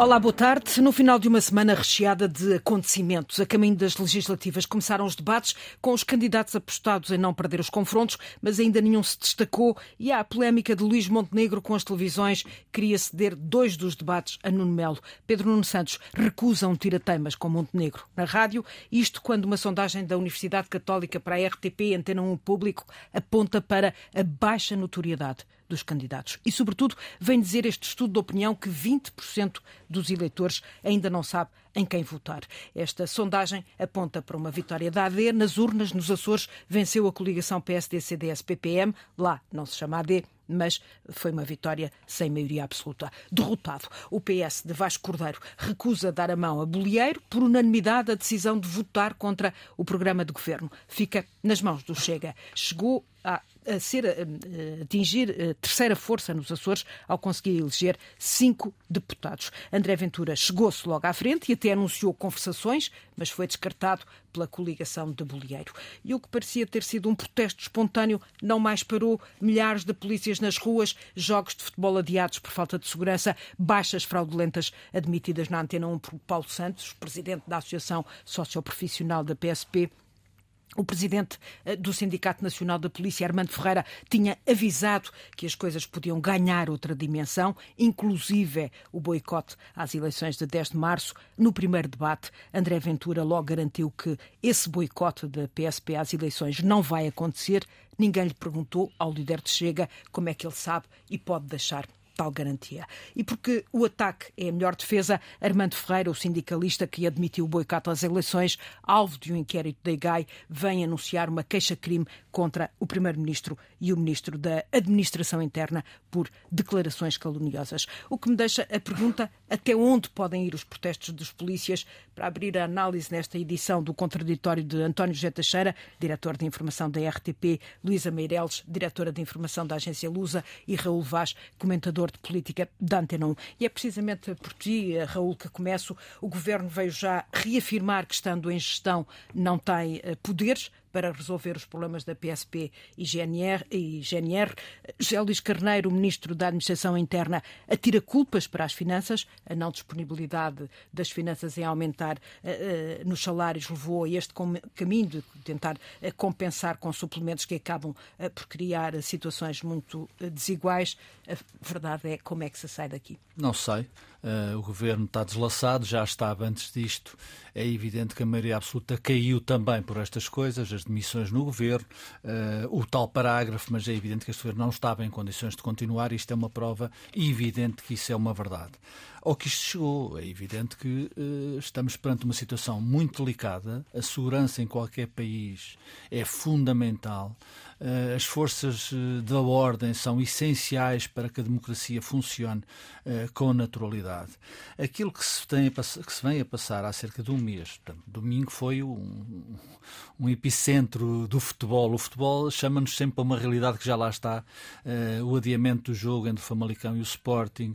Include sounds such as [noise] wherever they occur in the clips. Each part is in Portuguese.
Olá, boa tarde. No final de uma semana recheada de acontecimentos, a caminho das legislativas, começaram os debates com os candidatos apostados em não perder os confrontos, mas ainda nenhum se destacou e há a polémica de Luís Montenegro com as televisões. Queria ceder dois dos debates a Nuno Melo. Pedro Nuno Santos recusa um tira-teimas com Montenegro na rádio, isto quando uma sondagem da Universidade Católica para a RTP Antena 1 Público aponta para a baixa notoriedade dos candidatos. E, sobretudo, vem dizer este estudo de opinião que 20% dos eleitores ainda não sabe em quem votar. Esta sondagem aponta para uma vitória da AD. Nas urnas, nos Açores, venceu a coligação PSD-CDS-PPM. Lá não se chama AD, mas foi uma vitória sem maioria absoluta. Derrotado, o PS de Vasco Cordeiro recusa dar a mão a Bolieiro por unanimidade a decisão de votar contra o programa de governo. Fica nas mãos do Chega. Chegou a a ser a, atingir a terceira força nos Açores ao conseguir eleger cinco deputados. André Ventura chegou-se logo à frente e até anunciou conversações, mas foi descartado pela coligação de Bolieiro. E o que parecia ter sido um protesto espontâneo não mais parou. Milhares de polícias nas ruas, jogos de futebol adiados por falta de segurança, baixas fraudulentas admitidas na Antena 1 por Paulo Santos, presidente da Associação Socioprofissional da PSP. O presidente eh, do Sindicato Nacional da Polícia, Armando Ferreira, tinha avisado que as coisas podiam ganhar outra dimensão, inclusive o boicote às eleições de 10 de março. No primeiro debate, André Ventura logo garantiu que esse boicote da PSP às eleições não vai acontecer. Ninguém lhe perguntou ao líder de Chega como é que ele sabe e pode deixar tal garantia. E porque o ataque é a melhor defesa, Armando Ferreira, o sindicalista que admitiu o boicote às eleições, alvo de um inquérito da IGAI, vem anunciar uma queixa-crime contra o Primeiro-Ministro e o Ministro da Administração Interna por declarações caluniosas. O que me deixa a pergunta até onde podem ir os protestos dos polícias para abrir a análise nesta edição do contraditório de António José Teixeira, diretor de informação da RTP, Luísa Meireles, diretora de informação da agência Lusa e Raul Vaz, comentador de política da Antena 1. E é precisamente por ti, Raul, que começo. O governo veio já reafirmar que, estando em gestão, não tem eh, poderes para resolver os problemas da PSP e GNR. E GNR. José Luís Carneiro, ministro da Administração Interna, atira culpas para as finanças. A não disponibilidade das finanças em aumentar uh, uh, nos salários levou a este caminho de tentar uh, compensar com suplementos que acabam por criar situações muito desiguais. A verdade é como é que se sai daqui? Não sei. Uh, o governo está deslaçado, já estava antes disto. É evidente que a maioria absoluta caiu também por estas coisas, as demissões no governo, uh, o tal parágrafo, mas é evidente que este governo não estava em condições de continuar. Isto é uma prova evidente que isso é uma verdade. Ao que isto chegou, é evidente que uh, estamos perante uma situação muito delicada. A segurança em qualquer país é fundamental. Uh, as forças da ordem são essenciais para que a democracia funcione com naturalidade. Aquilo que se, tem que se vem a passar há cerca de um mês, portanto, domingo foi um, um epicentro do futebol. O futebol chama-nos sempre a uma realidade que já lá está. O adiamento do jogo entre o Famalicão e o Sporting,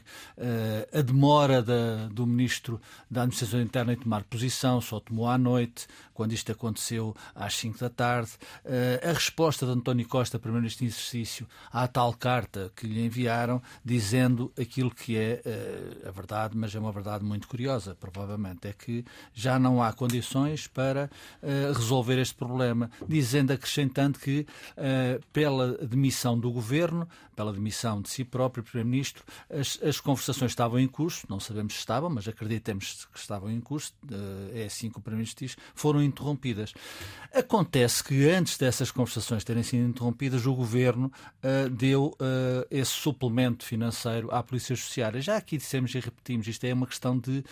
a demora da, do ministro da Administração Interna em tomar posição, só tomou à noite, quando isto aconteceu às 5 da tarde. A resposta de António Costa, primeiro-ministro em exercício, à tal carta que lhe enviaram, dizendo aquilo que é a verdade, mas é uma verdade muito curiosa, provavelmente, é que já não há condições para resolver este problema, dizendo, acrescentando que, uh, pela demissão do governo, pela demissão de si próprio, Primeiro-Ministro, as, as, conversações estavam em curso, não sabemos se estavam, mas acreditamos que estavam em curso, uh, é assim que o Primeiro-Ministro diz, foram interrompidas. Acontece que antes dessas conversações terem sido interrompidas, o governo uh, deu esse suplemento financeiro à Polícia Judiciária. Já aqui dissemos e repetimos, isto é uma questão de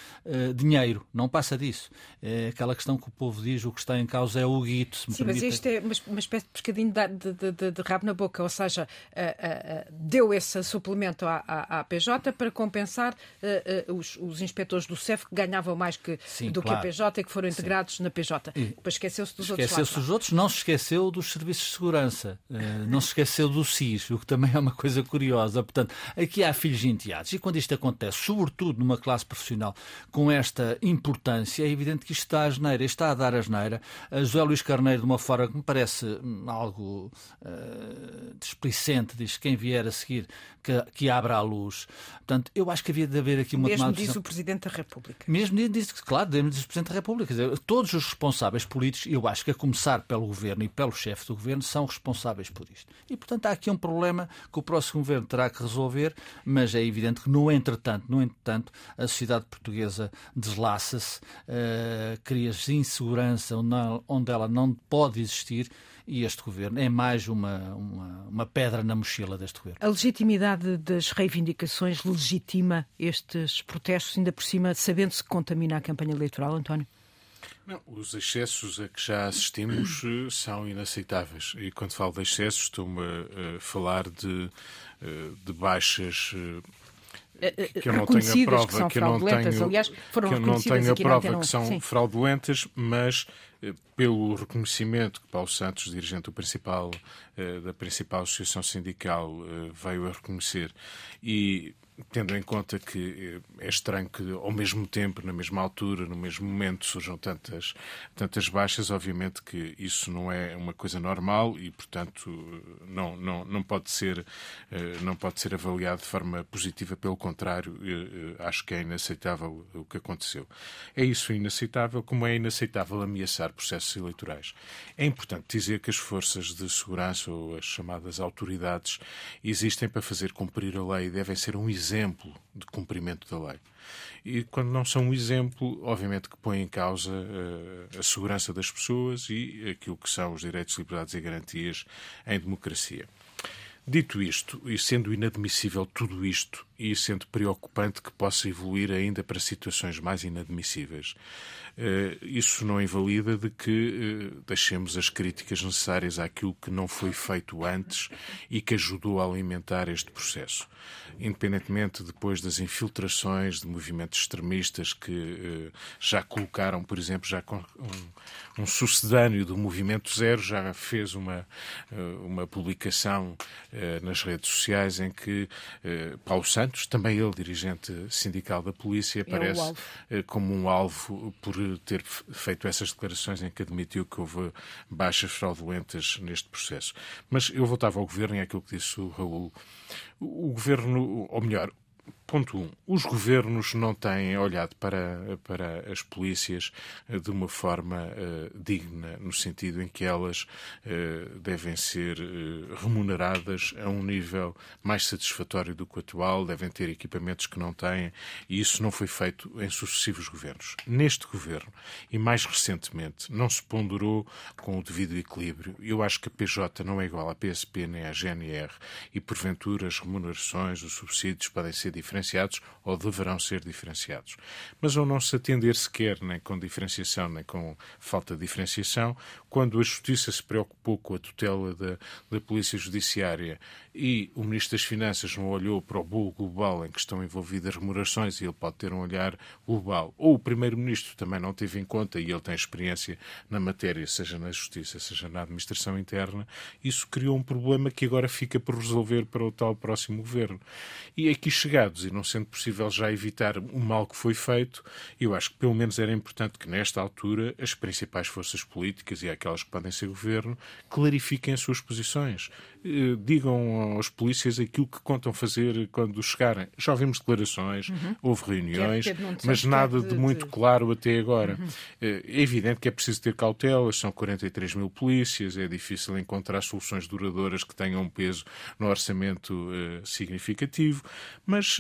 dinheiro, não passa disso. É aquela questão que o povo diz, o que está em causa é o guito, se me Sim, permite. mas isto é uma, espécie de pescadinho de, de, de, de, rabo na boca, ou seja, uh, uh, deu esse suplemento à, à, à PJ para compensar uh, os, os, inspectores do CEF que ganhavam mais que, Sim, do claro. que a PJ e que foram integrados Sim. na PJ. E, Depois esqueceu-se dos esqueceu outros. Esqueceu-se dos outros, não se esqueceu dos serviços de segurança. França. Uh, não se esqueceu do SIS, o que também é uma coisa curiosa. Portanto, aqui há filhos enteados. E quando isto acontece, sobretudo numa classe profissional com esta importância, é evidente que isto está a geneira, está a dar a geneira. A José Luís Carneiro, de uma forma que me parece hum, algo uh, displicente, diz quem vier a seguir que, que abra a luz. Portanto, eu acho que havia de haver aqui uma Mesmo diz o Presidente da República. Mesmo diz, claro, diz o Presidente da República. Dizer, todos os responsáveis políticos, eu acho que a começar pelo Governo e pelo chefe do Governo, são responsáveis por isto. E, portanto, há aqui um problema que o próximo Governo terá que resolver, mas é evidente que, no entretanto, no entretanto a sociedade portuguesa deslaça-se, uh, cria-se insegurança onde ela não pode existir e este governo é mais uma, uma, uma, pedra na mochila deste governo. A legitimidade das reivindicações legitima estes protestos, ainda por cima, sabendo-se que contamina a campanha eleitoral, António? Não, os excessos a que já assistimos eh, são inaceitáveis. E quando falo de excessos, estou-me a, falar de, eh, de baixas eh, que eu não tenho a prova, que, que eu não tenho, aliás, foram que eu não tenho a prova que são Sim. fraudulentas, mas pelo reconhecimento que Paulo Santos, dirigente do principal, da principal associação sindical, veio a reconhecer e tendo em conta que eh, é estranho que, ao mesmo tempo, na mesma altura, no mesmo momento, surjam tantas, tantas baixas, obviamente que isso não é uma coisa normal e, portanto, não, não, não, pode, ser, eh, não pode ser avaliado de forma positiva. Pelo contrário, eh, acho que é inaceitável o que aconteceu. É isso inaceitável, como é inaceitável ameaçar processos eleitorais. É importante dizer que as forças de segurança ou as chamadas autoridades existem para fazer cumprir a lei e devem ser um exemplo exemplo de cumprimento da lei. E quando não são um exemplo, obviamente que põe em causa uh, a segurança das pessoas e aquilo que são os direitos, liberdades e garantias em democracia. Dito isto, e sendo inadmissível tudo isto, e sendo preocupante que possa evoluir ainda para situações mais inadmissíveis, eh, isso não invalida de que eh, deixemos as críticas necessárias àquilo que não foi feito antes e que ajudou a alimentar este processo. Independentemente depois das infiltrações de movimentos extremistas que eh, já colocaram, por exemplo, já um, um sucedâneo do Movimento Zero já fez uma, uma publicação nas redes sociais em que Paulo Santos, também ele dirigente sindical da polícia, aparece é como um alvo por ter feito essas declarações em que admitiu que houve baixas fraudulentas neste processo. Mas eu voltava ao governo e àquilo que disse o Raul. O governo, ou melhor, Ponto 1. Um, os governos não têm olhado para, para as polícias eh, de uma forma uh, digna, no sentido em que elas uh, devem ser uh, remuneradas a um nível mais satisfatório do que o atual, devem ter equipamentos que não têm, e isso não foi feito em sucessivos governos. Neste governo, e mais recentemente, não se ponderou com o devido equilíbrio. Eu acho que a PJ não é igual à PSP nem à GNR, e porventura as remunerações, os subsídios podem ser diferentes diferenciados ou deverão ser diferenciados. Mas ao não se atender sequer nem com diferenciação nem com falta de diferenciação, quando a Justiça se preocupou com a tutela da, da Polícia Judiciária e o Ministro das Finanças não olhou para o bolo global em que estão envolvidas remunerações e ele pode ter um olhar global, ou o Primeiro-Ministro também não teve em conta e ele tem experiência na matéria, seja na Justiça, seja na Administração Interna, isso criou um problema que agora fica por resolver para o tal próximo governo. E aqui chegados, e não sendo possível já evitar o mal que foi feito, eu acho que pelo menos era importante que nesta altura as principais forças políticas e aquelas que podem ser governo clarifiquem as suas posições. Eh, digam aos polícias aquilo que contam fazer quando chegarem. Já ouvimos declarações, uhum. houve reuniões, mas nada de, de, muito claro até agora. Uhum. Eh, é evidente que é preciso ter cautelas, são 43 mil polícias, é difícil encontrar soluções duradouras que tenham um peso no orçamento uh, significativo, mas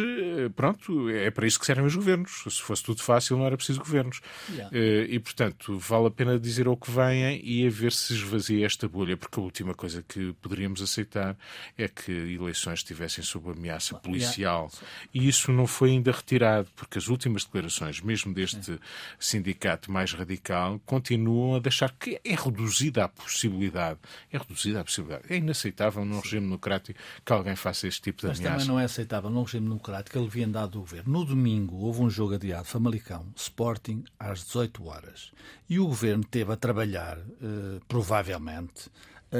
pronto, é para isso que servem os governos. Se fosse tudo fácil, não era preciso governos. Yeah. E, portanto, vale a pena dizer o que venham e a ver se esvazia esta bolha, porque a última coisa que poderíamos aceitar é que eleições estivessem sob ameaça policial. E isso não foi ainda retirado, porque as últimas declarações, mesmo deste sindicato mais radical, continuam a deixar que é reduzida a possibilidade. É reduzida a possibilidade. É inaceitável num regime democrático que alguém faça este tipo de Mas ameaça. Mas também não é aceitável num regime democrático ele via andado do governo. No domingo houve um jogo adiado, Famalicão, Sporting, às 18 horas. E o governo teve a trabalhar, eh, provavelmente,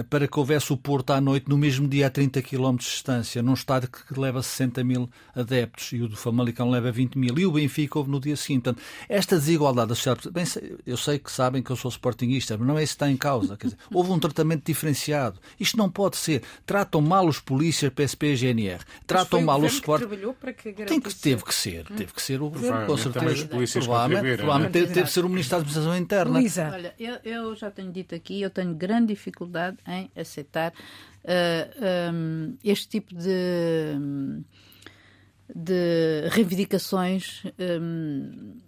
para que houvesse o Porto à noite no mesmo dia a 30 km de distância, num estádio que leva 60 mil adeptos e o do Famalicão leva 20 mil e o Benfica houve no dia seguinte. Portanto, esta desigualdade da sociedade, bem, eu sei que sabem que eu sou sportinguista, mas não é isso que está em causa. Quer dizer, [laughs] houve um tratamento diferenciado. Isto não pode ser. Tratam mal os polícias, PSP e GNR. Tratam mal o Sport. Que Tem que, teve que ser. Hum. Teve que ser o governo, com certeza. Provavelmente, provavelmente teve, teve que ser o Ministro da Administração Interna. Luísa. Olha, eu, eu já tenho dito aqui, eu tenho grande dificuldade em aceitar uh, eh, um, este tipo de, de reivindicações um,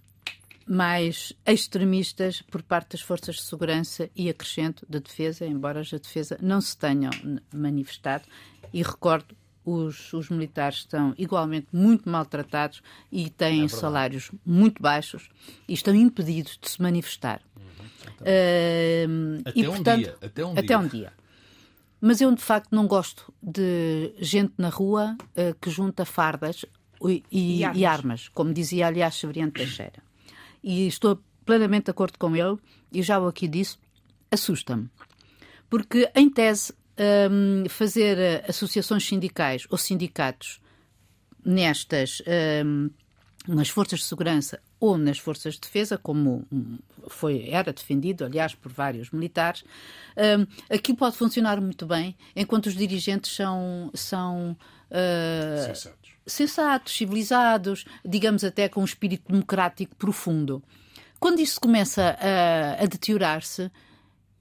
mais extremistas por parte das forças de segurança e acrescento da defesa, embora as da defesa não se tenham manifestado. E recordo os, os, militares estão igualmente muito maltratados e têm é salários muito baixos e estão impedidos de se manifestar. Uh, até, e, um portanto, dia, até um até dia. um dia. Mas eu, de facto, não gosto de gente na rua uh, que junta fardas e, e, e, armas. e, armas. como dizia, aliás, Severiano Teixeira. E estou plenamente de acordo com ele, e já o aqui disse, assusta-me. Porque, em tese, um, fazer eh, associações sindicais ou sindicatos nestas um, nas forças de segurança ou nas forças de defesa, como foi, era defendido, aliás, por vários militares, um, aqui pode funcionar muito bem, enquanto os dirigentes são, são uh, sensatos. sensatos, civilizados, digamos até com um espírito democrático profundo. Quando isso começa a, a deteriorar-se,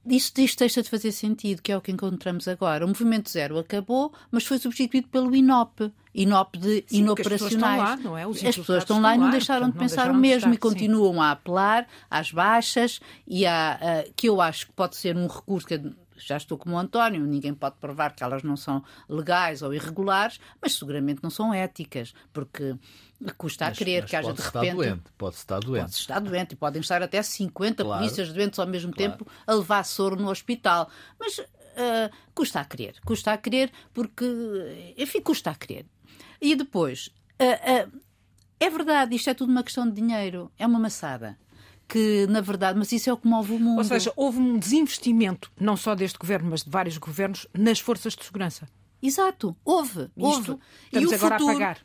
isto, isto deixa de fazer sentido, que é o que encontramos agora. O Movimento Zero acabou, mas foi substituído pelo INOP. INOP de sim, inoperacionais. As pessoas estão lá, não é? Os as pessoas estão lá e não deixaram de pensar o mesmo estar, e continuam sim. a apelar às baixas e a, que eu acho que pode ser um recurso que já estou como o António, ninguém pode provar que elas não são legais ou irregulares, mas seguramente não são éticas, porque custa mas, a crer que haja de repente. Estar doente, pode estar doente. Pode estar doente e podem estar até 50 claro. polícias doentes ao mesmo claro. tempo a levar soro no hospital. Mas uh, custa a crer, custa a crer, porque, enfim, custa a crer. E depois, uh, uh, é verdade, isto é tudo uma questão de dinheiro, é uma maçada que, na verdade, mas isso é o que move o mundo. Ou seja, houve um desinvestimento, não só deste governo, mas de vários governos, nas forças de segurança. Exato, houve. houve. Isto, estamos e agora futuro, a pagar.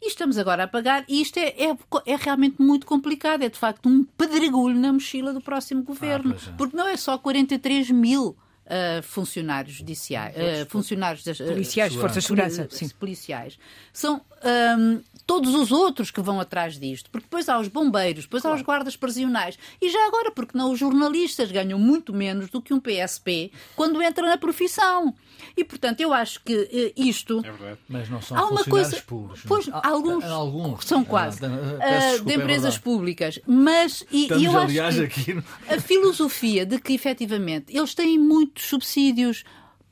E estamos agora a pagar, e isto é, é, é, realmente muito complicado. É de facto um pedregulho na mochila do próximo governo. Ah, é. Porque não é só 43 mil uh, funcionários judiciais, uh, funcionários das, policiais, forças de segurança, sim. policiais, são um, todos os outros que vão atrás disto, porque depois há os bombeiros, depois claro. há os guardas prisionais e já agora porque não os jornalistas ganham muito menos do que um PSP quando entram na profissão. E portanto eu acho que isto é verdade. mas não são há uma coisa públicos. Pois, há, alguns, alguns são quase uh, de é empresas é públicas, mas e, e eu acho que aqui... a filosofia de que efetivamente eles têm muito muitos subsídios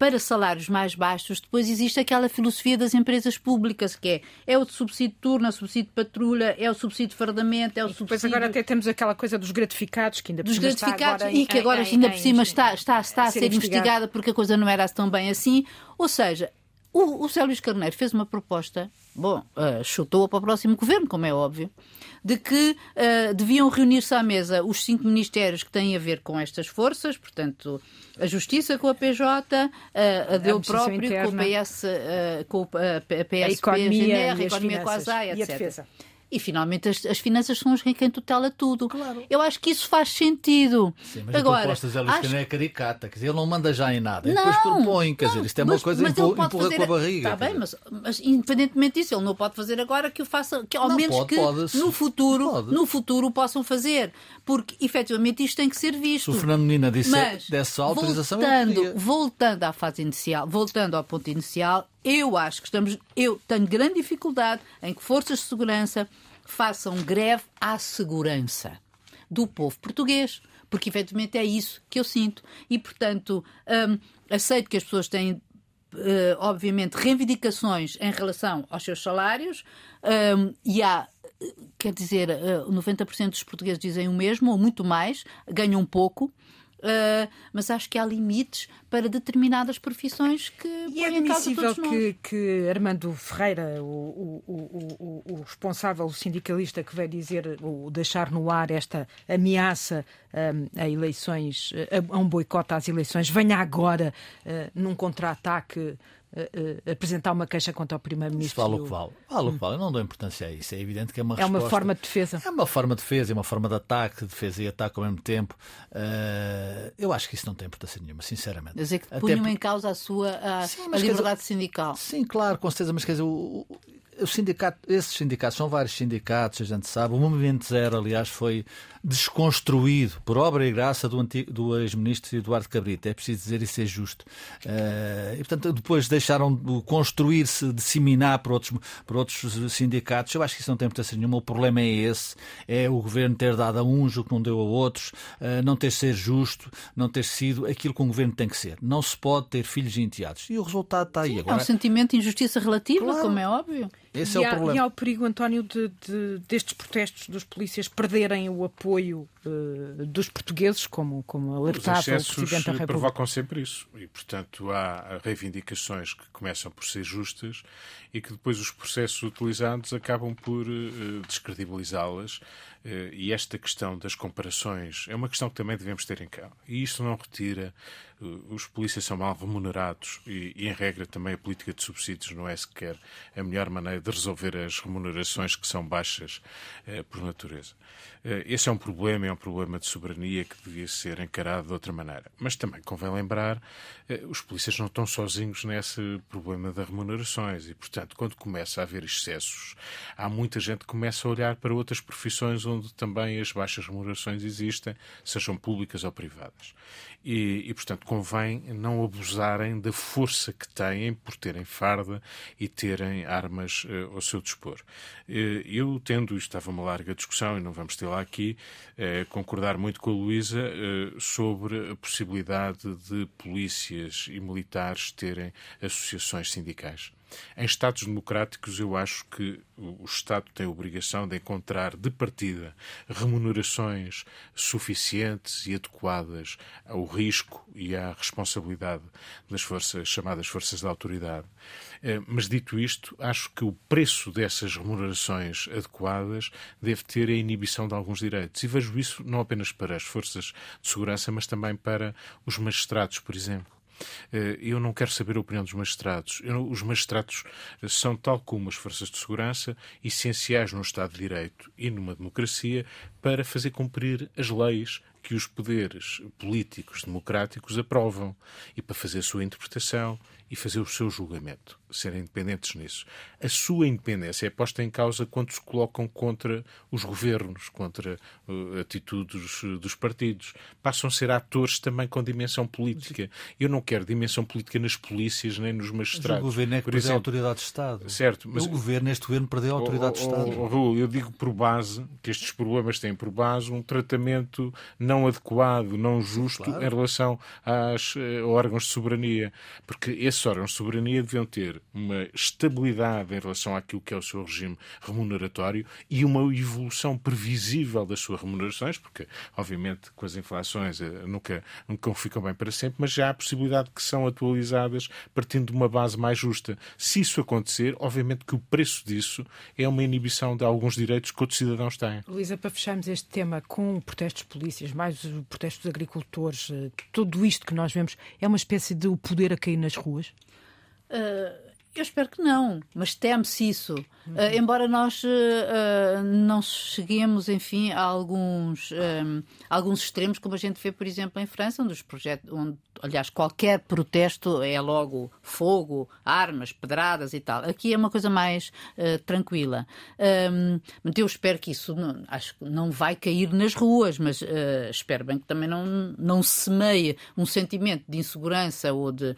para salários mais baixos, depois existe aquela filosofia das empresas públicas, que é, é o subsídio de turno, é o subsídio de patrulha, é o subsídio de fardamento, é o e subsídio... Depois agora até temos aquela coisa dos gratificados, que ainda por dos gratificados, e que agora em, ainda por cima está, está, está a, ser, investigada porque a coisa não era tão bem assim. Ou seja, o, o Célio Luís Carneiro fez uma proposta, bom, uh, chutou-a para o próximo governo, como é óbvio, de que uh, deviam reunir-se à mesa os cinco ministérios que têm a ver com estas forças, portanto, a Justiça com a PJ, uh, a dele próprio interna. com o PS, com a PSP, a economia, a, GNR, a economia com a ASAI, etc. E finalmente as, as finanças são as quem tutela tudo. Claro. Eu acho que isso faz sentido. Sim, mas Agora, a proposta de Zé acho... é caricata, quer dizer, ele não manda já em nada. Não, depois propõe, quer não, dizer, isto é uma coisa mas empurra, fazer... com a barriga. Está bem, mas, mas, independentemente disso, ele não pode fazer agora que o faça, que ao não, menos pode, que pode, no futuro, pode. no futuro possam fazer. Porque efetivamente isto tem que ser visto. Se o Fernando Menina disse mas, dessa autorização, voltando, voltando à fase inicial, voltando ao ponto inicial, eu acho que estamos. Eu tenho grande dificuldade em que forças de segurança façam greve à segurança do povo português, porque efetivamente é isso que eu sinto. E, portanto, hum, aceito que as pessoas têm. Uh, obviamente, reivindicações em relação aos seus salários, um, e há quer dizer, 90% hum, dos portugueses dizem o mesmo, ou muito mais, ganham pouco. Uh, mas acho que há limites para determinadas profissões que e é admissível que, que Armando Ferreira, o, o, o, o, responsável, o sindicalista que vai dizer, o deixar no ar esta ameaça um, a eleições, a, a um boicote às eleições, venha agora uh, num contra-ataque uh, apresentar uma queixa contra o Primeiro-Ministro. Vale o que vale. Vale o que vale. Eu não dou importância a isso. É evidente que é uma É resposta... uma forma de defesa. É uma forma de defesa, é uma forma de ataque, defesa e ataque ao mesmo tempo. Uh, eu acho que isso não tem importância nenhuma, sinceramente. Dizer que punham Até... em causa a sua a, Sim, a liberdade dizer... sindical. Sim, claro, com certeza, mas quer dizer, o, o sindicato, esses sindicatos são vários sindicatos, a gente sabe. O Movimento Zero, aliás, foi desconstruído por obra e graça do, do ex-ministro Eduardo Cabrita. É preciso dizer isso é justo. Uh, e, portanto, depois deixaram de construir-se, disseminar por outros, por outros sindicatos. Eu acho que isso não tem importância nenhuma. O problema é esse: é o governo ter dado a uns o que não deu a outros, uh, não ter sido justo, não ter sido aquilo que um governo tem que ser. Não se pode ter filhos e enteados. E o resultado está aí. Sim, Agora... É um sentimento de injustiça relativa, claro. como é óbvio. Esse e é há, o problema. E há o perigo, António, de, de, destes protestos dos polícias perderem o apoio uh, dos portugueses, como, como alertava o Presidente da República. provocam sempre isso. E, portanto, há reivindicações que começam por ser justas e que depois os processos utilizados acabam por uh, descredibilizá-las. Uh, e esta questão das comparações é uma questão que também devemos ter em conta. E isto não retira os polícias são mal remunerados e, e, em regra, também a política de subsídios não é sequer a melhor maneira de resolver as remunerações que são baixas eh, por natureza. Eh, esse é um problema, é um problema de soberania que devia ser encarado de outra maneira. Mas também convém lembrar, eh, os polícias não estão sozinhos nesse problema das remunerações e, portanto, quando começa a haver excessos, há muita gente que começa a olhar para outras profissões onde também as baixas remunerações existem, sejam públicas ou privadas. E, e, portanto, convém não abusarem da força que têm por terem farda e terem armas uh, ao seu dispor. Eu, tendo, isto estava uma larga discussão e não vamos lá aqui, uh, concordar muito com a Luísa sobre a possibilidade de polícias e militares terem associações sindicais. Em Estados democráticos, eu acho que o Estado tem a obrigação de encontrar de partida remunerações suficientes e adequadas ao risco e à responsabilidade das forças chamadas forças da autoridade. Eh, mas dito isto, acho que o preço dessas remunerações adequadas deve ter a inibição de alguns direitos. E vejo isso não apenas para as forças de segurança, mas também para os magistrados, por exemplo. Eh, eu não quero saber a opinião dos magistrados. os magistrados são, tal como as forças de segurança, essenciais num Estado de Direito e numa democracia para fazer cumprir as leis que os poderes políticos democráticos aprovam e para fazer a sua interpretação e fazer o seu julgamento, serem independentes nisso. A sua independência é posta em causa quando se colocam contra os governos, contra uh, atitudes dos partidos. Passam a ser atores também com dimensão política. Eu não quero dimensão política nas polícias nem nos magistrados. Mas o governo é que Por perdeu exemplo, a autoridade de Estado. Certo, mas o governo, este governo perdeu a autoridade oh, oh, de Estado. Oh, Raul, eu digo por base que estes problemas têm por base um tratamento não adequado, não justo claro. em relação às uh, órgãos de soberania, porque esse esses órgãos de soberania deviam ter uma estabilidade em relação àquilo que é o seu regime remuneratório e uma evolução previsível das suas remunerações, porque, obviamente, com as inflações eh, nunca, nunca ficam bem para sempre, mas já há a possibilidade que são atualizadas partindo de uma base mais justa. Se isso acontecer, obviamente que o preço disso é uma inibição de alguns direitos que outros cidadãos têm. Luísa, para fecharmos este tema com protestos de polícias, mais os protestos dos agricultores, eh, tudo isto que nós vemos, é uma espécie de o poder a cair nas ruas? Uh, eu espero que não, mas teme-se isso. Uhum. Uh, embora nós uh, não cheguemos, enfim, a alguns, um, alguns extremos, como a gente vê, por exemplo, em França, onde os projetos, onde, aliás, qualquer protesto é logo fogo, armas, pedradas e tal. Aqui é uma coisa mais uh, tranquila. Um, eu espero que isso, não, acho que não vai cair nas ruas, mas espero bem que também não, não semeie um sentimento de insegurança ou de,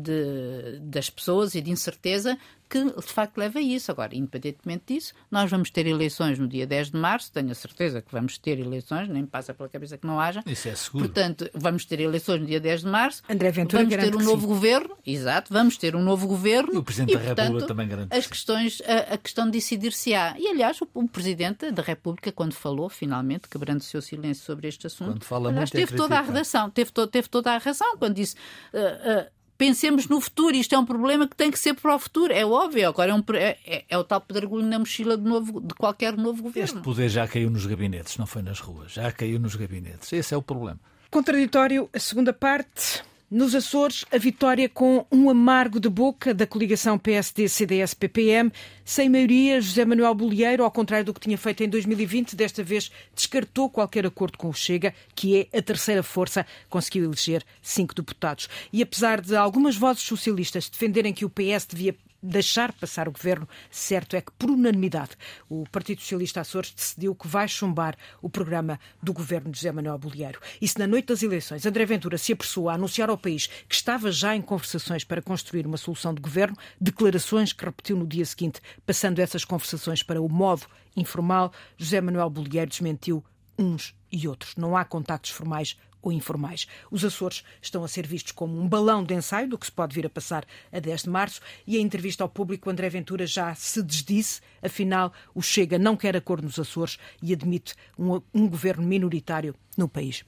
de das pessoas e de incerteza que de facto leva a isso. Agora, independentemente disso, nós vamos ter eleições no dia 10 de março, tenho a certeza que vamos ter eleições, nem me passa pela cabeça que não haja. Isso é seguro. Portanto, vamos ter eleições no dia 10 de março. André Ventura vamos ter um novo sim. governo, exato, vamos ter um novo governo. E o Presidente e, da portanto, República também garante. As questões, a, a questão de decidir-se-á. E, aliás, o, o, Presidente da República, quando falou, finalmente, quebrando o seu silêncio sobre este assunto, quando fala aliás, muito é teve toda a redação, teve, to, teve toda a razão quando disse. Uh, uh, pensemos no futuro. Isto é um problema que tem que ser para o futuro. É óbvio. Agora é, um, é, é, é o tal pedregulho na mochila de, novo, de qualquer novo governo. Este poder já caiu nos gabinetes, não foi nas ruas. Já caiu nos gabinetes. Esse é o problema. Contraditório, a segunda parte. Nos Açores, a vitória com um amargo de boca da coligação PSD-CDS-PPM. Sem maioria, José Manuel Bolieiro, ao contrário do que tinha feito em 2020, desta vez descartou qualquer acordo com o Chega, que é a terceira força, conseguiu eleger cinco deputados. E apesar de algumas vozes socialistas defenderem que o PS devia deixar passar o governo, certo é que, por unanimidade, o Partido Socialista Açores decidiu que vai chumbar o programa do governo de José Manuel Bolieiro. E se na noite das eleições André Ventura se apressou a anunciar ao país que estava já em conversações para construir uma solução de governo, declarações que repetiu no dia seguinte, passando essas conversações para o modo informal, José Manuel Bolieiro desmentiu uns e outros. Não há contactos formais ou informais. Os Açores estão a ser vistos como um balão de ensaio do que se pode vir a passar a 10 de março e em entrevista ao público André Ventura já se desdisse, afinal o Chega não quer acordo nos Açores e admite um, um governo minoritário no país.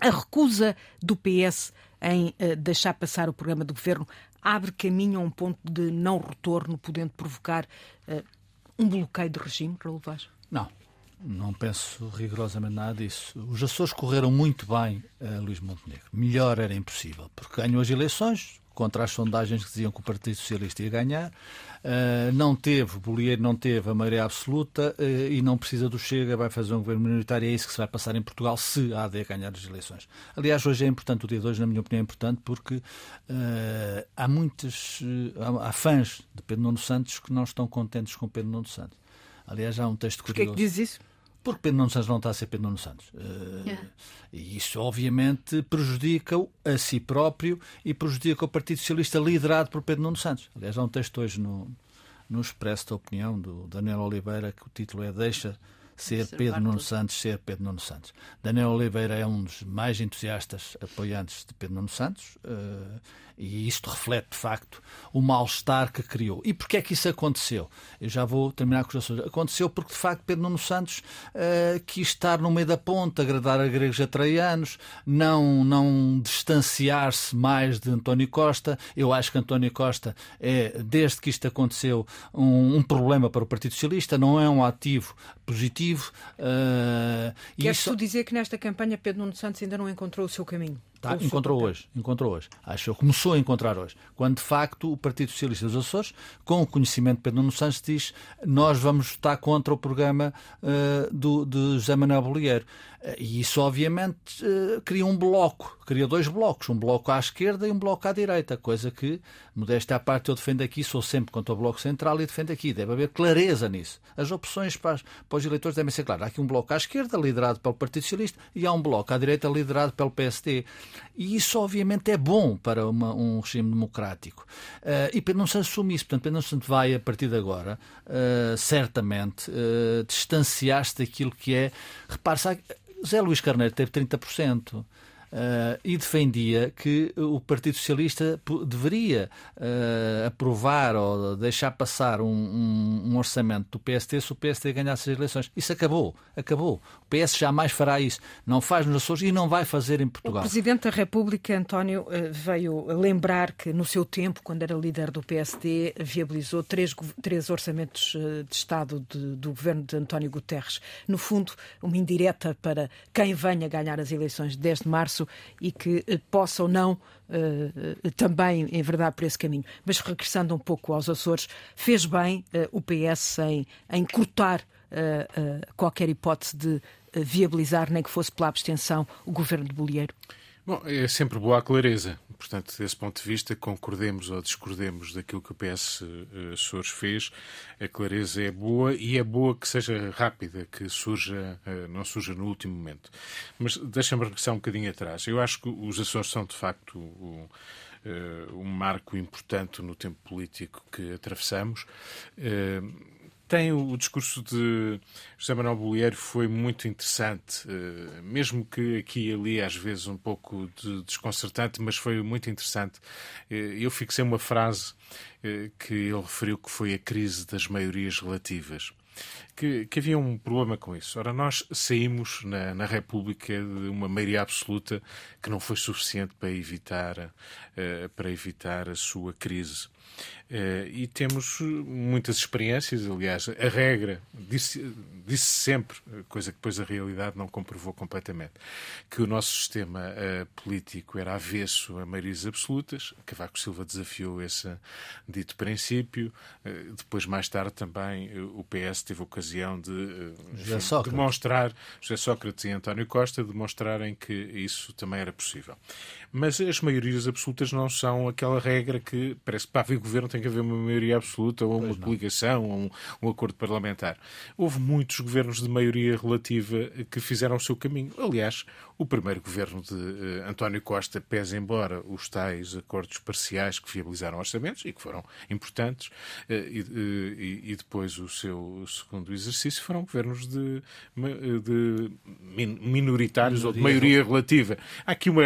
A recusa do PS em uh, deixar passar o programa do governo abre caminho a um ponto de não retorno, podendo provocar uh, um bloqueio do regime, Raul Vaz? Não, não penso rigorosamente nada disso. Os Açores correram muito bem a Luís Montenegro. Melhor era impossível, porque ganhou as eleições, contra as sondagens que diziam que o Partido Socialista ia ganhar. Uh, não teve, Bolieiro não teve a maioria absoluta uh, e não precisa do Chega, vai fazer um governo minoritário. É isso que se vai passar em Portugal se a AD ganhar as eleições. Aliás, hoje é importante, o dia de hoje, na minha opinião, é importante porque há muitos, há, há, fãs de Pedro Nuno Santos que não estão contentes com Pedro Nuno Santos. Aliás, há um texto curioso. Porquê é que diz isso? Porque Pedro Nuno Santos não está a ser Pedro Nuno Santos. Uh, yeah. E isso, obviamente, prejudica-o a si próprio e prejudica o Partido Socialista liderado por Pedro Nuno Santos. Aliás, há um texto hoje no, no Expresso da Opinião, do Daniel Oliveira, que o título é Deixa ser Pedro Nuno Santos, ser Pedro Nuno Santos. Daniel Oliveira é um dos mais entusiastas apoiantes de Pedro Nuno Santos. Uh, e isto reflete, de facto, o mal-estar que criou. E porquê é que isso aconteceu? Eu já vou terminar com os assuntos. Aconteceu porque, de facto, Pedro Nuno Santos uh, quis estar no meio da ponta, agradar a gregos atraianos, não, não distanciar-se mais de António Costa. Eu acho que António Costa é, desde que isto aconteceu, um, um problema para o Partido Socialista, não é um ativo positivo. Uh, Queres isso... tu dizer que nesta campanha Pedro Nuno Santos ainda não encontrou o seu caminho? Tá, encontrou hoje, encontrou hoje. Acho que começou a encontrar hoje. Quando, de facto, o Partido Socialista dos Açores, com o conhecimento de Pedro Nuno Santos, diz nós vamos votar contra o programa uh, do, de José Manuel Bolieiro. Uh, e isso, obviamente, uh, cria um bloco, cria dois blocos, um bloco à esquerda e um bloco à direita, coisa que, modéstia à parte, eu defendo aqui, sou sempre contra o Bloco Central e defendo aqui. Deve haver clareza nisso. As opções para, para os eleitores devem ser claras. Há aqui um bloco à esquerda, liderado pelo Partido Socialista, e há um bloco à direita, liderado pelo PSD. E isso, obviamente, é bom para uma, um regime democrático. Uh, e não se assume isso. Portanto, não se vai, a partir de agora, uh, certamente, uh, distanciar-se daquilo que é. Repare, se Zé Luís Carneiro teve 30%. Uh, e defendia que o Partido Socialista deveria uh, aprovar ou deixar passar um, um, um, orçamento do PST se o PST ganhasse as eleições. Isso acabou, acabou. O PS jamais fará isso. Não faz nos Açores e não vai fazer em Portugal. O Presidente da República, António, uh, veio lembrar que no seu tempo, quando era líder do PSD, viabilizou três, três orçamentos de Estado de, do governo de António Guterres. No fundo, uma indireta para quem venha ganhar as eleições de 10 de março e que eh, possa ou não uh, também, em verdade, por esse caminho. Mas regressando um pouco aos Açores, fez bem uh, o PS em, em cortar uh, qualquer hipótese de viabilizar, nem que fosse pela abstenção, o governo de Bolieiro? Bom, é sempre boa a clareza. Portanto, desse ponto de vista, concordemos ou discordemos daquilo que o PS uh, Açores fez, a clareza é boa e é boa que seja rápida, que surja, uh, não surja no último momento. Mas deixa-me regressar um bocadinho atrás. Eu acho que os Açores são, de facto, o, um marco importante no tempo político que atravessamos. Tem o, discurso de José Manuel Bolieiro foi muito interessante, mesmo que aqui e ali às vezes um pouco de desconcertante, mas foi muito interessante. eu fixei uma frase que ele referiu que foi a crise das maiorias relativas que, que, havia um problema com isso. Ora, nós saímos na, na, República de uma maioria absoluta que não foi suficiente para evitar, uh, para evitar a sua crise. Uh, e temos muitas experiências, aliás, a regra disse, disse sempre, coisa que depois a realidade não comprovou completamente, que o nosso sistema uh, político era avesso a maiorias absolutas. Cavaco Silva desafiou esse dito princípio. Depois, mais tarde, também o PS teve ocasião de enfim, demonstrar, José Sócrates e António Costa, demonstrarem que isso também era possível. Mas as maiorias absolutas não são aquela regra que parece que para haver governo tem que haver uma maioria absoluta ou uma coligação ou um, um, acordo parlamentar. Houve muitos governos de maioria relativa que fizeram o seu caminho. Aliás, o primeiro governo de uh, António Costa, pese embora os tais acordos parciais que viabilizaram orçamentos e que foram importantes, uh, e, uh, e, depois o seu segundo exercício foram governos de, de minoritários ou de maioria relativa. Há aqui uma.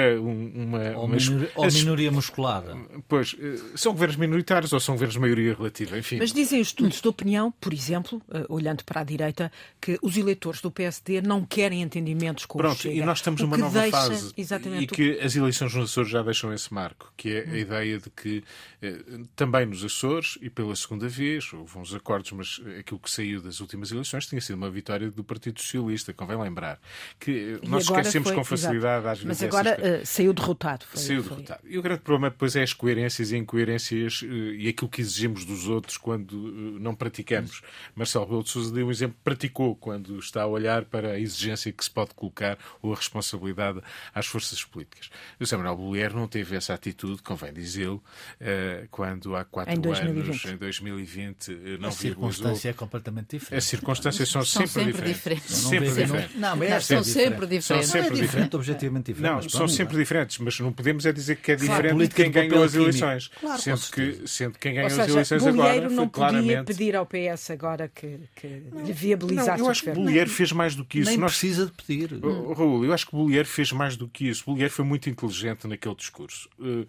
Uma, ou, uma, minori, ou as, minoria musculada. Pois, são governos minoritários ou são governos de maioria relativa, enfim. Mas dizem estudos de opinião, por exemplo, olhando para a direita, que os eleitores do PSD não querem entendimentos com Pronto, o Chega. e nós estamos numa nova deixa, fase e que as eleições nos Açores já deixam esse marco, que é a hum. ideia de que eh, também nos Açores e pela segunda vez, houve uns acordos, mas aquilo que saiu das últimas eleições tinha sido uma vitória do Partido Socialista, convém lembrar. Que eh, nós esquecemos foi, com facilidade às vezes. Mas agora uh, saiu derrotado. Foi, saiu foi. derrotado. E o grande problema depois é as coerências e incoerências uh, e aquilo que exigimos dos outros quando uh, não praticamos. Marcelo Rebelo de Sousa deu um exemplo, praticou quando está a olhar para a exigência que se pode colocar ou a responsabilidade às forças políticas. O José Manuel Bollier não teve essa atitude, convém dizê-lo, quando há quatro em anos, em 2020, não A circunstância é completamente diferente. As circunstâncias são, são sempre, sempre diferentes. diferentes. Sempre diferentes. Não, mas são sempre diferentes. São sempre não é diferente, objetivamente diferente. Não, são sempre diferentes, mas não podemos é dizer que é diferente claro, de quem ganhou as eleições. Claro, sendo, que, sendo quem ganhou seja, as eleições agora não podia claramente... pedir ao PS agora que, que lhe viabilizasse não, eu acho que Bollier fez mais do que isso. Nem Nós... precisa de pedir. Raul, eu acho que Bollier fez mais do que isso. Bollier foi muito inteligente naquele discurso. Uh, uh,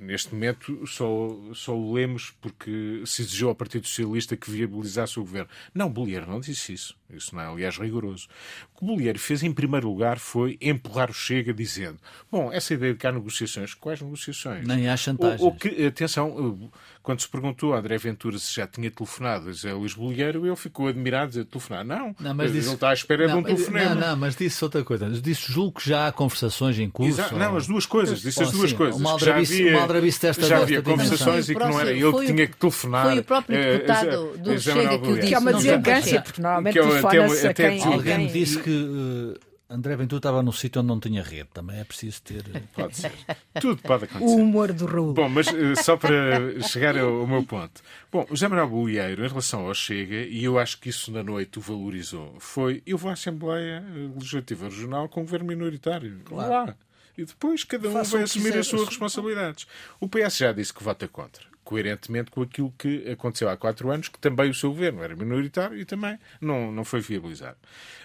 neste momento só, só o lemos porque se exigiu ao Partido Socialista que viabilizasse o governo. Não, Bollier não disse isso. Isso não é, aliás, rigoroso. O que o Bollier fez, em primeiro lugar, foi empurrar o Chega dizendo bom, essa ideia de que há negociações, quais negociações? Nem há chantagem. Ou, ou que, atenção, quando se perguntou a André Ventura se já tinha telefonado a José Luís Bolheiro, ele ficou admirado de telefonar. Não, não mas disse... ele está à espera não, de um telefonema. Não, não, mas disse outra coisa. Disse, julgo que já há conversações em curso. Exato. Não, as duas coisas. Disse as duas sim, coisas. Uma já havia, desta já havia conversações e que não era ele que tinha que telefonar. Foi o próprio eh, deputado do Chega que o disse. Que é uma deselegância, porque normalmente telefona-se a quem... Alguém me disse que eh, André Ventura estava num sítio onde não tinha rede. Também é preciso ter. Eh, [laughs] pode ser. [laughs] Tudo pode acontecer. O humor do Raul. Bom, mas uh, só para chegar ao, ao, meu ponto. Bom, o José Manuel Bolieiro, em relação ao Chega, e eu acho que isso na noite o valorizou, foi: eu vou à Assembleia Legislativa Regional com um governo minoritário. Claro. Lá. E depois cada um Façam vai assumir as suas responsabilidades. O PS já disse que vota contra coerentemente com aquilo que aconteceu há quatro anos, que também o seu governo era minoritário e também não, não foi viabilizado.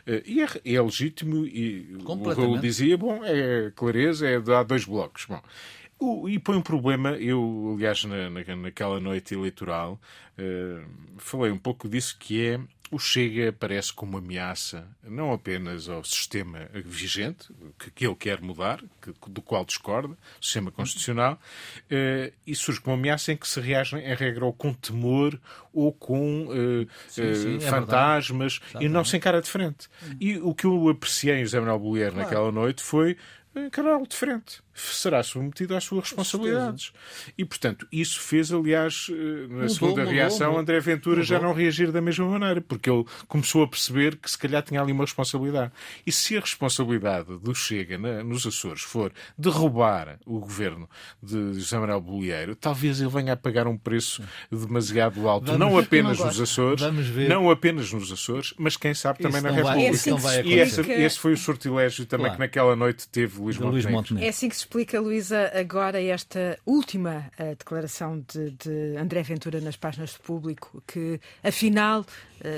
Eh, e é, é legítimo, e o Raul dizia, bom, é clareza, é há dois blocos. Bom, e põe um problema, eu, aliás, na, na, naquela noite eleitoral, uh, falei um pouco disso, que é o Chega aparece como ameaça não apenas ao sistema vigente, que, que ele quer mudar, que, do qual discorda, o sistema constitucional, uh, e surge como ameaça em que se reagem, em regra, ou com temor ou com uh, sim, sim, uh, é fantasmas e não se encara de frente. E o que eu apreciei em José Manuel Bollier claro. naquela noite foi encará-lo de frente será submetido às suas responsabilidades. E, portanto, isso fez, aliás, eh, na mudou, segunda mudou, reação, mudou. André Ventura já não reagir da mesma maneira, porque ele começou a perceber que se calhar tinha ali uma responsabilidade. E se a responsabilidade do Chega na, nos Açores for derrubar o governo de José Manuel Bolieiro, talvez ele venha a pagar um preço demasiado alto, vamos, não apenas não nos Açores, não apenas nos Açores, mas quem sabe também isso na República. Vai, é assim e esse, esse, foi o sortilégio também claro. que naquela noite teve Luís Montenegro. É assim que se explica, Luísa, agora esta última uh, declaração de, de, André Ventura nas páginas do público, que afinal uh,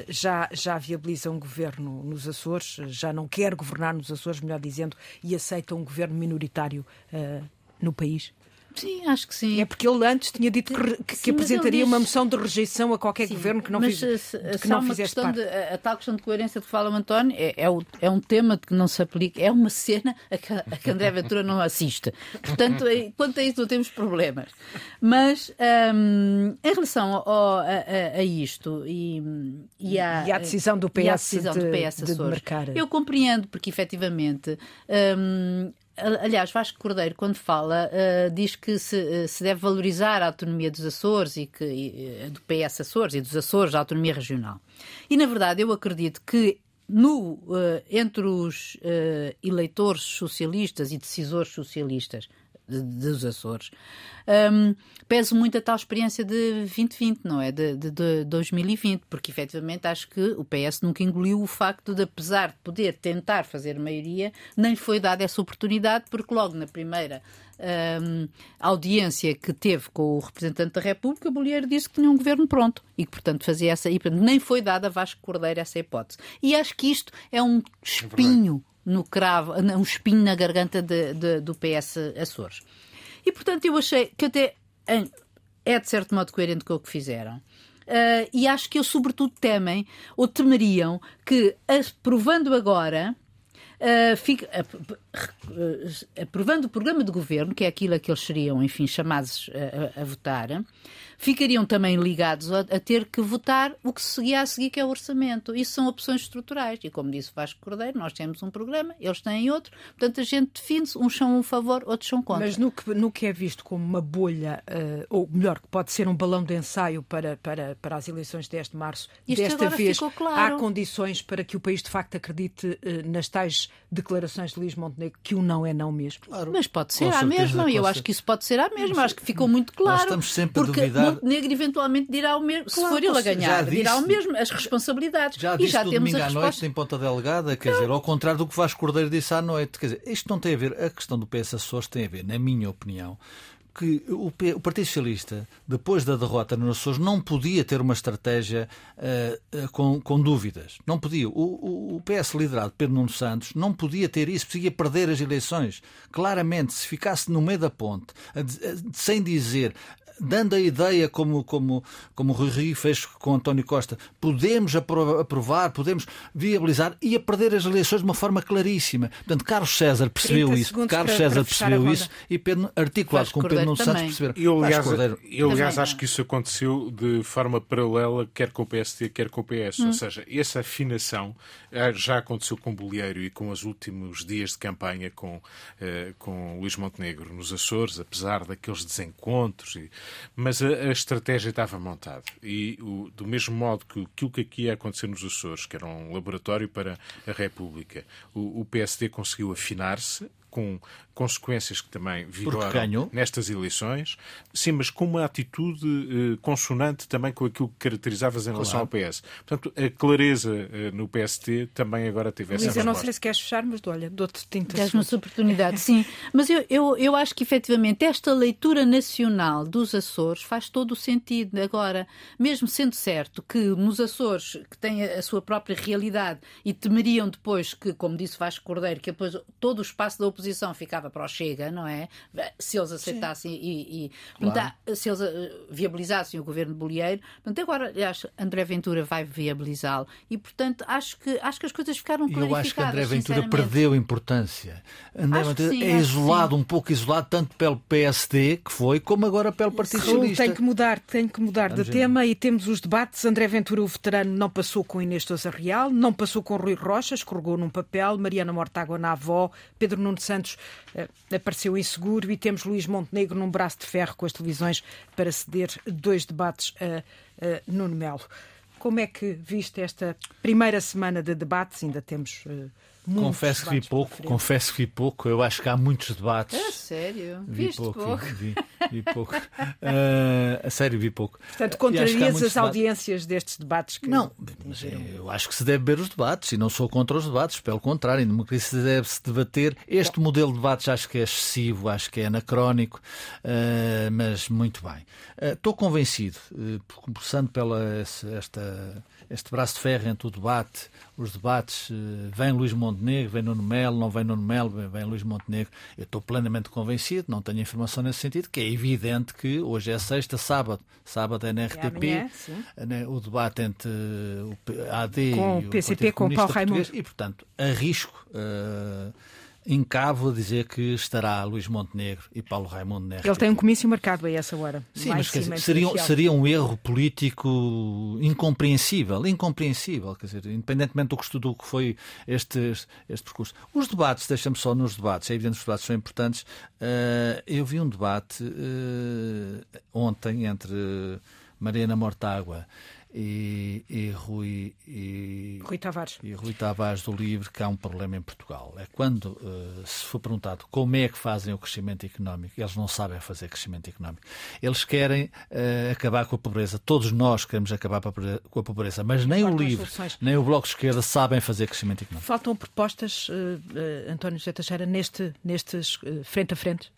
já, já viabiliza um governo nos Açores, já não quer governar nos Açores, melhor dizendo, e aceita um governo minoritário uh, no país? Sim, acho que sim. É porque ele antes tinha dito que, que, sim, apresentaria diz... uma moção de rejeição a qualquer sim, governo que não, mas, fiz, se, que não fizesse parte. De, a, a, tal questão de coerência que fala o António é, é, o, é, um tema de que não se aplica, é uma cena a que, a que André Ventura não assiste. Portanto, quanto a isso não temos problemas. Mas um, em relação ao, a, a, isto e, e, à, e à decisão do PS, decisão de, do PS de, de marcar. Eu compreendo, porque efetivamente um, Aliás, Vasco Cordeiro, quando fala, uh, diz que se, uh, se, deve valorizar a autonomia dos Açores e que uh, do PS Açores e dos Açores, a autonomia regional. E, na verdade, eu acredito que no, entre os eleitores socialistas e decisores socialistas dos Açores, um, peso muito a tal experiência de 2020, não é? De, de, de 2020, porque efetivamente acho que o PS nunca engoliu o facto de, apesar de poder tentar fazer maioria, nem lhe foi dada essa oportunidade, porque logo na primeira um, audiência que teve com o representante da República, Bolheiro disse que tinha um governo pronto e que, portanto, fazia essa. E, portanto, nem foi dada a Vasco Cordeiro essa hipótese. E acho que isto é um espinho no cravo, um espinho na garganta de, de, do PS Açores. E, portanto, eu achei que até é de certo modo coerente com o que fizeram. Uh, e acho que eles, sobretudo, temem ou temeriam que, aprovando agora, uh, uh, aprovando o programa de governo, que é aquilo a que eles seriam, enfim, chamados a, a votar, ficariam também ligados a, a, ter que votar o que se seguia a seguir, que é o orçamento. Isso são opções estruturais. E como disse Vasco Cordeiro, nós temos um programa, eles têm outro, portanto a gente define-se, uns são um favor, outros são contra. Mas no que, no que é visto como uma bolha, uh, ou melhor, que pode ser um balão de ensaio para, para, para as eleições deste março, Isto desta vez claro. há condições para que o país de facto acredite uh, nas tais declarações de Luís Montenegro que o não é não mesmo. Claro. Mas pode ser a mesma, e eu acho que isso pode ser a mesma, acho que ficou muito claro. Nós estamos sempre a duvidar Montenegro eventualmente dirá o mesmo, claro, se for ele a ganhar, disse, dirá o mesmo, as responsabilidades. Já e já temos domingo a à noite em Ponta Delgada, quer não. dizer, ao contrário do que Vasco Cordeiro disse à noite. Quer dizer, isto não tem a ver, a questão do PS Açores tem a ver, na minha opinião, que o, Partido Socialista, depois da derrota nos Açores, não podia ter uma estratégia uh, uh, com, com, dúvidas. Não podia. O, o, PS liderado Pedro Nuno Santos não podia ter isso, podia perder as eleições. Claramente, se ficasse no meio da ponte, sem dizer dando a ideia, como, como, como o Rui Rio fez com António Costa, podemos aprovar, podemos viabilizar e a perder as eleições de uma forma claríssima. Portanto, Carlos César percebeu isso, Carlos para, César para percebeu isso e Pedro, articulado com Pedro Nuno Santos perceberam. Eu, aliás, eu, aliás acho que isso aconteceu de forma paralela, quer com o PST, quer com o PS. Hum. Ou seja, essa afinação eh, já aconteceu com o Bolieiro e com os últimos dias de campanha com, eh, com Luís Montenegro nos Açores, apesar daqueles desencontros e mas a, a estratégia estava montada. E o, do mesmo modo que aquilo que aqui ia acontecer nos Açores, que era um laboratório para a República, o, o PSD conseguiu afinar-se com consequências que também vigoram nestas eleições, sim, mas com uma atitude eh, consonante também com aquilo que caracterizavas em relação claro. ao PS. Portanto, a clareza eh, no PST também agora teve essa Luís, eu não sei se queres fechar, mas olha, dou-te 30 Dás-me essa oportunidade, sim. Mas eu, eu, eu acho que efetivamente esta leitura nacional dos Açores faz todo o sentido. Agora, mesmo sendo certo que nos Açores, que têm a sua própria realidade e temeriam depois que, como disse Vasco Cordeiro, que depois todo o espaço da oposição ficava para o Chega, não é? Se eles aceitassem Sim. e, e claro. se eles eh, viabilizassem o governo de Bolieiro, portanto, agora acho André Ventura vai viabilizá-lo e, portanto, acho que, acho que as coisas ficaram clarificadas. Eu acho que André Ventura perdeu importância. André acho Ventura sim, é isolado, um pouco isolado, tanto pelo PSD, que foi, como agora pelo Partido Socialista. Tem que mudar, tem que mudar Vamos de tema e temos os debates. André Ventura, o veterano, não passou com Inês Sousa Real, não passou com Rui Rocha, escorregou num papel, Mariana Mortágua na avó, Pedro Nuno Santos uh, apareceu inseguro e temos Luís Montenegro num braço de ferro com as televisões para ceder dois debates a, a Nuno Melo. Como é que viste esta primeira semana de debates? Ainda temos uh, confesso que vi pouco, confesso que vi pouco. Eu acho que há muitos debates. É sério? Vi Viste pouco, pouco. Vi, vi, pouco. Uh, a sério, vi pouco. Portanto, contrarias as audiências destes debates? Que não, mas eu acho que se deve ver os debates e não sou contra os debates. Pelo contrário, em democracia deve-se debater. Este Bom. modelo de debates acho que é excessivo, acho que é anacrónico, uh, mas muito bem. Uh, estou convencido, começando pela esta este braço de ferro entre o debate, os debates, eh, vem Luís Montenegro, vem Nuno Melo, não vem Nuno Melo, vem Luís Montenegro. Eu estou plenamente convencido, não tenho informação nesse sentido, que é evidente que hoje é sexta, sábado, sábado é na RTP, é amanhã, o debate entre o AD com e o PCP, com o Paulo Raimundo. E, portanto, arrisco. Uh, encavo a dizer que estará Luís Montenegro e Paulo Raimundo na Ele tem um comício marcado a essa hora. Sim, mas dizer, seria, seria um erro político incompreensível, incompreensível, quer dizer, independentemente do que, do que foi este, este, este percurso. Os debates, deixa-me só nos debates, é evidente que os debates são importantes. Uh, eu vi um debate uh, ontem entre Mariana Mortágua e, e, Rui, e, Rui Tavares. e Rui Tavares do Livre que há um problema em Portugal. É quando uh, se for perguntado como é que fazem o crescimento económico, eles não sabem fazer crescimento económico. Eles querem uh, acabar com a pobreza. Todos nós queremos acabar com a pobreza, mas nem o Livre, nem o Bloco de Esquerda sabem fazer crescimento económico. Faltam propostas, uh, António José Teixeira, neste, nestes frente a frente?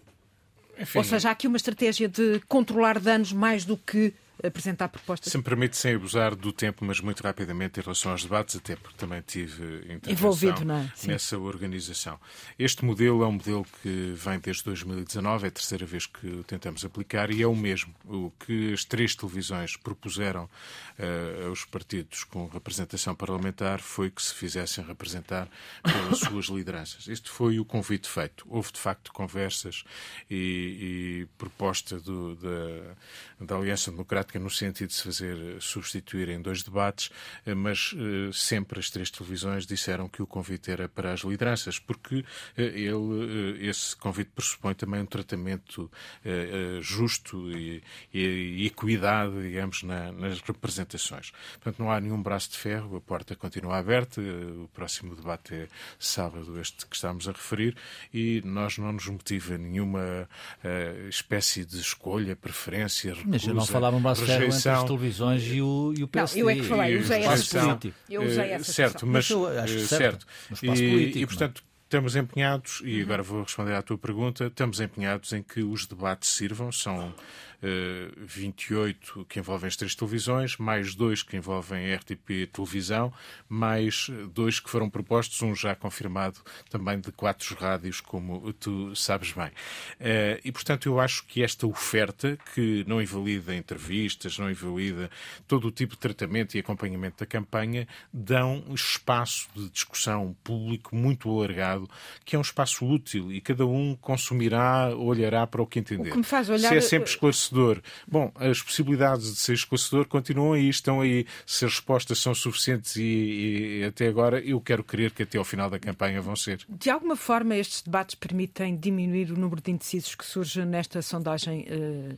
Enfim, Ou seja, há aqui uma estratégia de controlar danos mais do que apresentar propostas. Se me permite, sem abusar do tempo, mas muito rapidamente em relação aos debates, até porque também tive envolvido é? nessa organização. Este modelo é um modelo que vem desde 2019, é a terceira vez que o tentamos aplicar e é o mesmo. O que as três televisões propuseram uh, aos partidos com representação parlamentar foi que se fizessem representar pelas [laughs] suas lideranças. Este foi o convite feito. Houve, de facto, conversas e, e proposta do, da, da Aliança Democrática prática no sentido de se fazer eh, substituir em dois debates, eh, mas eh, sempre as três televisões disseram que o convite era para as lideranças, porque ele, esse convite pressupõe também um tratamento justo e, e equidade, digamos, na, nas representações. Portanto, não há nenhum braço de ferro, a porta continua aberta, o próximo debate é sábado, este que estamos a referir, e nós não nos motiva nenhuma espécie de escolha, preferência, recusa. Mas não falavam rejeição. entre as televisões e o, e o PSD. Não, eu é que falei, usei essa político. Eu usei essa Certo, mas, mas acho eh, certo. certo. E, político, e, portanto, estamos empenhados, e agora vou responder à tua pergunta, estamos empenhados em que os debates sirvam, são 28 eh, que envolvem as três televisões, mais dois que envolvem a RTP Televisão, mais dois que foram propostos, um já confirmado também de quatro rádios, como tu sabes bem. Eh, e, portanto, eu acho que esta oferta, que não invalida entrevistas, não invalida todo o tipo de tratamento e acompanhamento da campanha, dão espaço de discussão público muito alargado, que é um espaço útil e cada um consumirá, olhará para o que entender. O que me faz olhar... Se é sempre esclarecedor esclarecedor. Bom, as possibilidades de ser esclarecedor continuam aí, estão aí. Se as respostas são suficientes e, e até agora, eu quero crer que até ao final da campanha vão ser. De alguma forma, estes debates permitem diminuir o número de indecisos que surge nesta sondagem uh,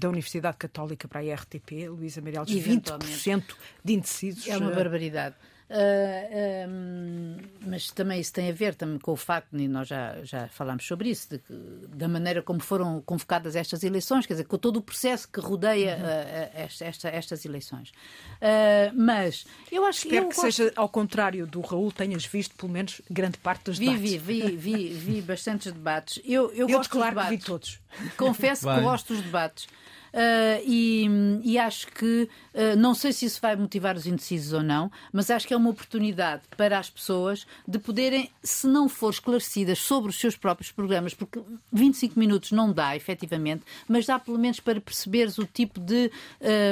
da Universidade Católica para a RTP, Luísa Meirelles, 20% de indecisos. É uma eh, barbaridade. Uh, um, mas também isso tem a ver também com o facto, e nós já, já falámos sobre isso, de, da maneira como foram convocadas estas eleições, quer dizer, com todo o processo que rodeia uh, esta, esta, estas eleições. Uh, mas eu acho Espero que. que seja ao contrário do Raul, tenhas visto pelo menos grande parte dos vi, debates. Vi, vi, vi, vi bastantes debates. Eu, eu, eu gosto dos debates. vi todos. Confesso que gosto dos debates. Uh, e, e, acho que, uh, não sei se isso vai motivar os indecisos ou não, mas acho que é uma oportunidade para as pessoas de poderem, se não for esclarecidas sobre os seus próprios programas, porque 25 minutos não dá, efetivamente, mas dá pelo menos para perceberes o tipo de,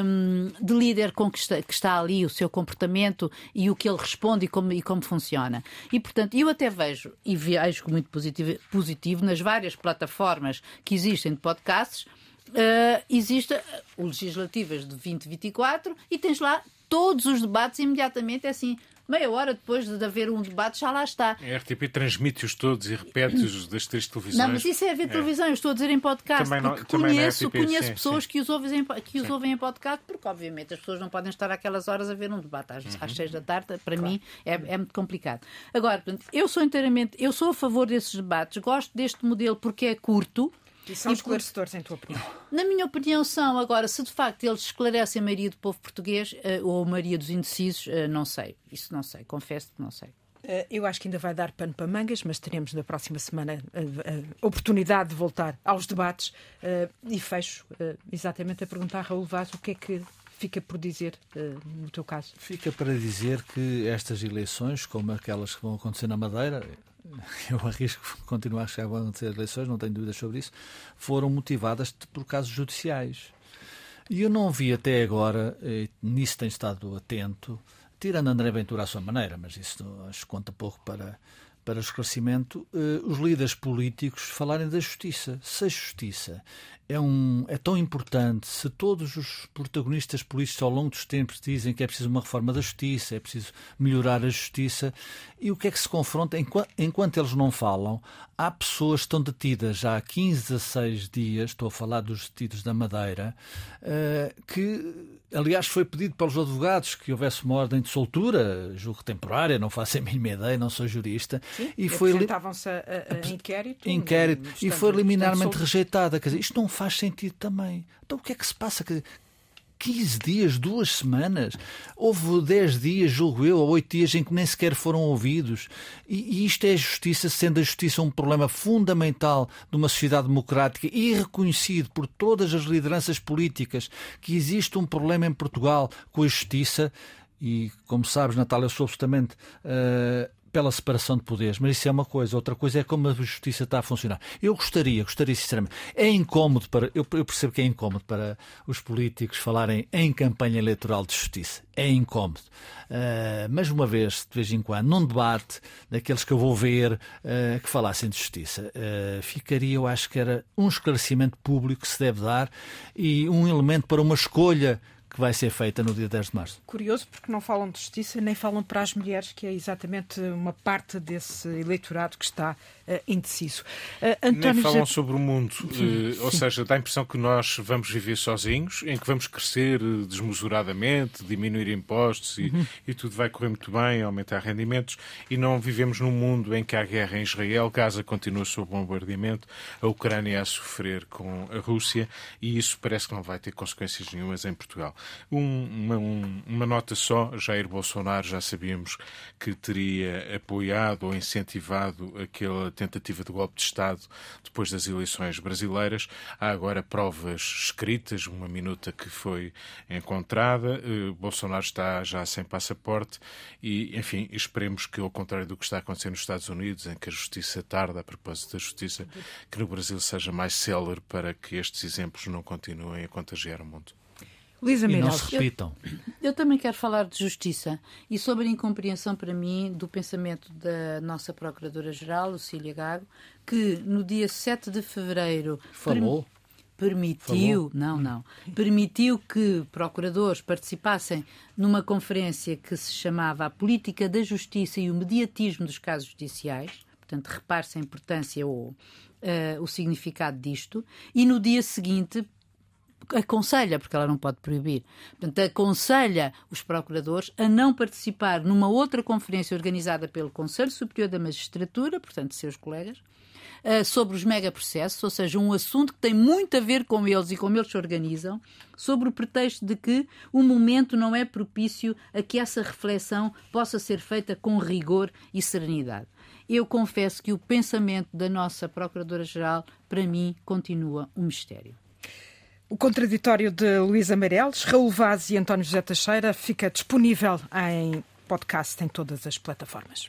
um, de líder com que está, que está, ali, o seu comportamento e o que ele responde e como, e como funciona. E, portanto, eu até vejo, e vejo muito positivo, positivo nas várias plataformas que existem de podcasts, uh, existe o legislativas de 2024 e tens lá todos os debates imediatamente, é assim, meia hora depois de haver um debate, já lá está. A RTP transmite-os todos e repete-os das três televisões. Não, mas isso é ver é. televisão, eu estou a dizer em podcast. Também não, porque conheço, RTP, conheço sim, pessoas sim. que os, ouvem em, que os ouvem em podcast, porque obviamente as pessoas não podem estar aquelas horas a ver um debate às, uhum. às seis da tarde, para claro. mim é, é muito complicado. Agora, portanto, eu sou inteiramente, eu sou a favor desses debates, gosto deste modelo porque é curto, e são e esclarecedores, por... em tua opinião? Na minha opinião, são. Agora, se de facto eles esclarecem a maioria do povo português uh, ou a maioria dos indecisos, uh, não sei. Isso não sei. Confesso que não sei. Uh, eu acho que ainda vai dar pano para mangas, mas teremos na próxima semana a oportunidade de voltar aos debates. e fecho exatamente a perguntar a Raul Vaz o que é que fica por dizer no teu caso? Fica para dizer que estas eleições, como aquelas que vão acontecer na Madeira, [laughs] eu arrisco continuar a chegar a acontecer eleições, não tenho dúvidas sobre isso, foram motivadas por casos judiciais. E eu não vi até agora, nisso tenho estado atento, tirando André Ventura à sua maneira, mas isso acho que conta pouco para, para o esclarecimento, eh, os líderes políticos falarem da justiça. Se a justiça é, um, é tão importante, se todos os protagonistas políticos ao longo dos tempos dizem que é preciso uma reforma da justiça, é preciso melhorar a justiça, e o que é que se confronta? Enquanto, enquanto eles não falam, há pessoas que estão detidas já há 15, 16 dias, estou a falar dos detidos da Madeira, uh, que, aliás, foi pedido pelos advogados que houvesse uma ordem de soltura, julgo temporária, não faço a mínima ideia, não sou jurista. Sim, e foi apresentavam-se a, a, a, inquérito. Inquérito, e foi liminarmente rejeitada. Quer dizer, isto não faz sentido também. Então o que é que se passa? 15 dias, duas semanas. Houve 10 dias, julgo eu, ou 8 dias em que nem sequer foram ouvidos. E, e isto é justiça, sendo a justiça um problema fundamental de uma sociedade democrática e reconhecido por todas as lideranças políticas que existe um problema em Portugal com a justiça. E, como sabes, Natália, eu sou absolutamente. Uh, pela separação de poderes, mas isso é uma coisa. Outra coisa é como a justiça está a funcionar. Eu gostaria, gostaria sinceramente, é incómodo para, eu, eu percebo que é incómodo para os políticos falarem em campanha eleitoral de justiça. É incómodo. Uh, mas uma vez, de vez em quando, num debate daqueles que eu vou ver uh, que falassem de justiça, uh, ficaria, eu acho que era um esclarecimento público que se deve dar e um elemento para uma escolha que vai ser feita no dia 10 de março. Curioso, porque não falam de justiça nem falam para as mulheres, que é exatamente uma parte desse eleitorado que está uh, indeciso. Uh, António nem falam sobre o mundo, uh, ou seja, dá a impressão que nós vamos viver sozinhos, em que vamos crescer desmesuradamente, diminuir impostos e, uhum. e tudo vai correr muito bem, aumentar rendimentos, e não vivemos num mundo em que há guerra em Israel, Gaza continua sob bombardeamento, a Ucrânia a sofrer com a Rússia, e isso parece que não vai ter consequências nenhumas em Portugal. Um, uma, um, uma, nota só: Jair Bolsonaro já sabíamos que teria apoiado ou incentivado aquela tentativa de golpe de Estado depois das eleições brasileiras. Há agora provas escritas, uma minuta que foi encontrada. Uh, Bolsonaro está já sem passaporte e, enfim, esperemos que, ao contrário do que está acontecendo nos Estados Unidos, em que a justiça tarda a propósito da justiça, que no Brasil seja mais célere para que estes exemplos não continuem a contagiar o mundo. Luísa E não se repitam. Eu, eu, também quero falar de justiça e sobre a incompreensão para mim do pensamento da nossa Procuradora-Geral, Lucília Gago, que no dia 7 de fevereiro. Falou? permitiu, Falou. não, não, permitiu que procuradores participassem numa conferência que se chamava A Política da Justiça e o Mediatismo dos Casos Judiciais, portanto, repare-se a importância ou uh, o significado disto, e no dia seguinte aconselha, porque ela não pode proibir, portanto, aconselha os procuradores a não participar numa outra conferência organizada pelo Conselho Superior da Magistratura, portanto, seus colegas, uh, sobre os megaprocessos, ou seja, um assunto que tem muito a ver com eles e como eles se organizam, sobre o pretexto de que o momento não é propício a que essa reflexão possa ser feita com rigor e serenidade. Eu confesso que o pensamento da nossa Procuradora-Geral, para mim, continua um mistério. O contraditório de Luísa Meireles, Raul Vaz e António José Teixeira fica disponível em podcast em todas as plataformas.